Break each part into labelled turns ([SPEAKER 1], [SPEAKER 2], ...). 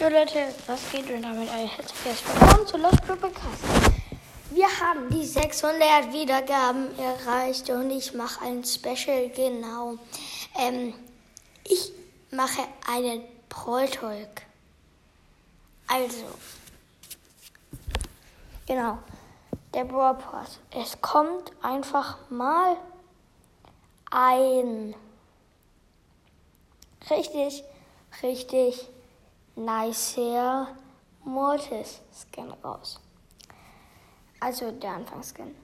[SPEAKER 1] Jo Leute, was geht und damit ein herzliches Willkommen zu Lost Podcast. Wir haben die 600 Wiedergaben erreicht und ich mache ein Special, genau. Ähm, ich mache einen Pro-Talk. Also, genau, der Pass. Es kommt einfach mal ein richtig, richtig nicer Mortis Skin raus. Also der Anfangsskin.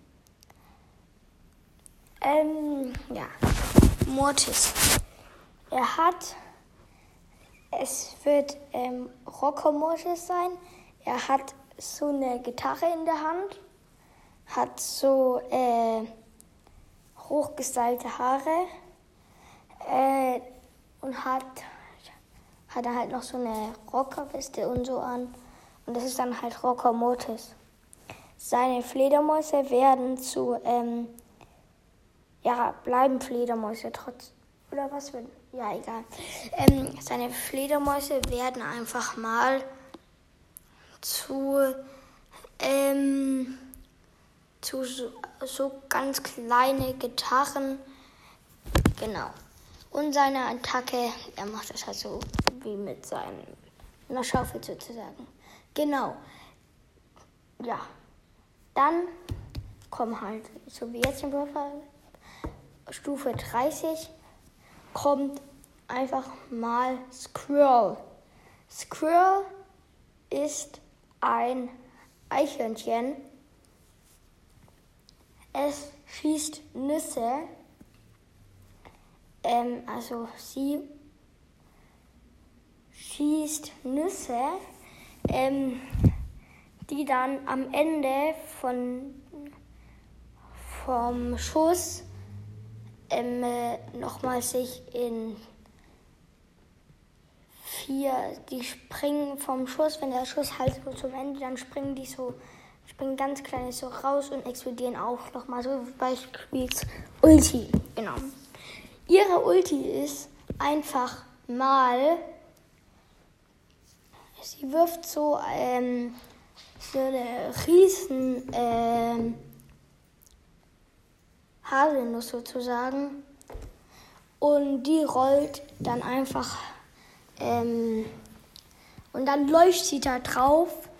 [SPEAKER 1] Ähm, ja. Mortis. Er hat, es wird ähm, Rocker Mortis sein. Er hat so eine Gitarre in der Hand, hat so äh, hochgestylte Haare äh, und hat hat er halt noch so eine Rockerweste und so an. Und das ist dann halt Rocker Mortis. Seine Fledermäuse werden zu, ähm, ja, bleiben Fledermäuse trotz, oder was wird, ja, egal. Ähm, seine Fledermäuse werden einfach mal zu, ähm, zu so, so ganz kleine Gitarren, genau. Und seine Attacke, er macht das halt so wie mit seiner Schaufel sozusagen. Genau. Ja. Dann kommen halt, so wie jetzt im Würfel, Stufe 30, kommt einfach mal Squirrel. Squirrel ist ein Eichhörnchen. Es schießt Nüsse. Ähm, also sie schießt Nüsse, ähm, die dann am Ende von, vom Schuss ähm, äh, nochmal sich in vier, die springen vom Schuss, wenn der Schuss halt so zum Ende, dann springen die so, springen ganz kleine so raus und explodieren auch nochmal so beispielsweise Ulti, genau. Ihre Ulti ist einfach mal Sie wirft so, ähm, so eine riesen ähm, Haselnuss sozusagen. Und die rollt dann einfach ähm, und dann läuft sie da drauf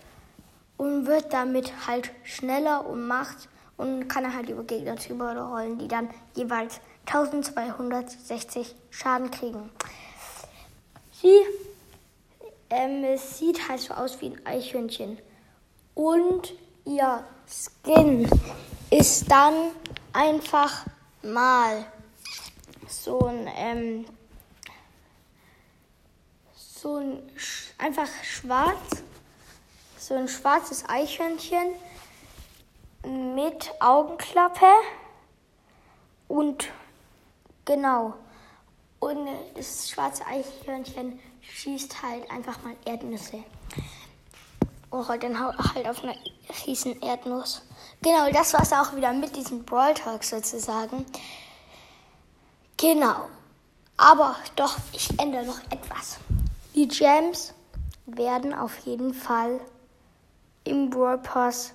[SPEAKER 1] und wird damit halt schneller und macht und kann halt über Gegner drüber rollen, die dann jeweils 1260 Schaden kriegen. Sie ähm, sieht halt so aus wie ein Eichhörnchen. Und ihr Skin ist dann einfach mal so ein, ähm, so ein einfach schwarz, so ein schwarzes Eichhörnchen mit Augenklappe und genau. Und das schwarze Eichhörnchen schießt halt einfach mal Erdnüsse. Oh, dann halt auf einer riesen Erdnuss. Genau, das war es auch wieder mit diesem Brawl Talk sozusagen. Genau. Aber doch, ich ändere noch etwas. Die Gems werden auf jeden Fall im Brawl Pass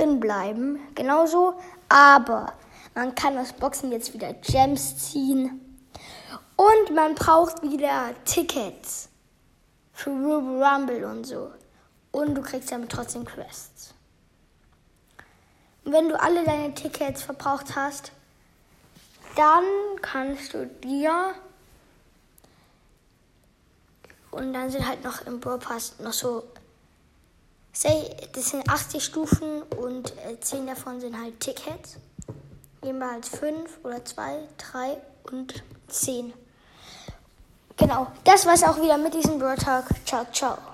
[SPEAKER 1] drin bleiben. Genauso. Aber man kann aus Boxen jetzt wieder Gems ziehen. Und man braucht wieder Tickets für Ruby Rumble und so. Und du kriegst damit trotzdem Quests. Und wenn du alle deine Tickets verbraucht hast, dann kannst du dir und dann sind halt noch im Brawl Pass noch so das sind 80 Stufen und 10 äh, davon sind halt Tickets. Jeweils 5 oder 2, 3 und 10. Genau, das war's auch wieder mit diesem Bro Talk. Ciao, ciao.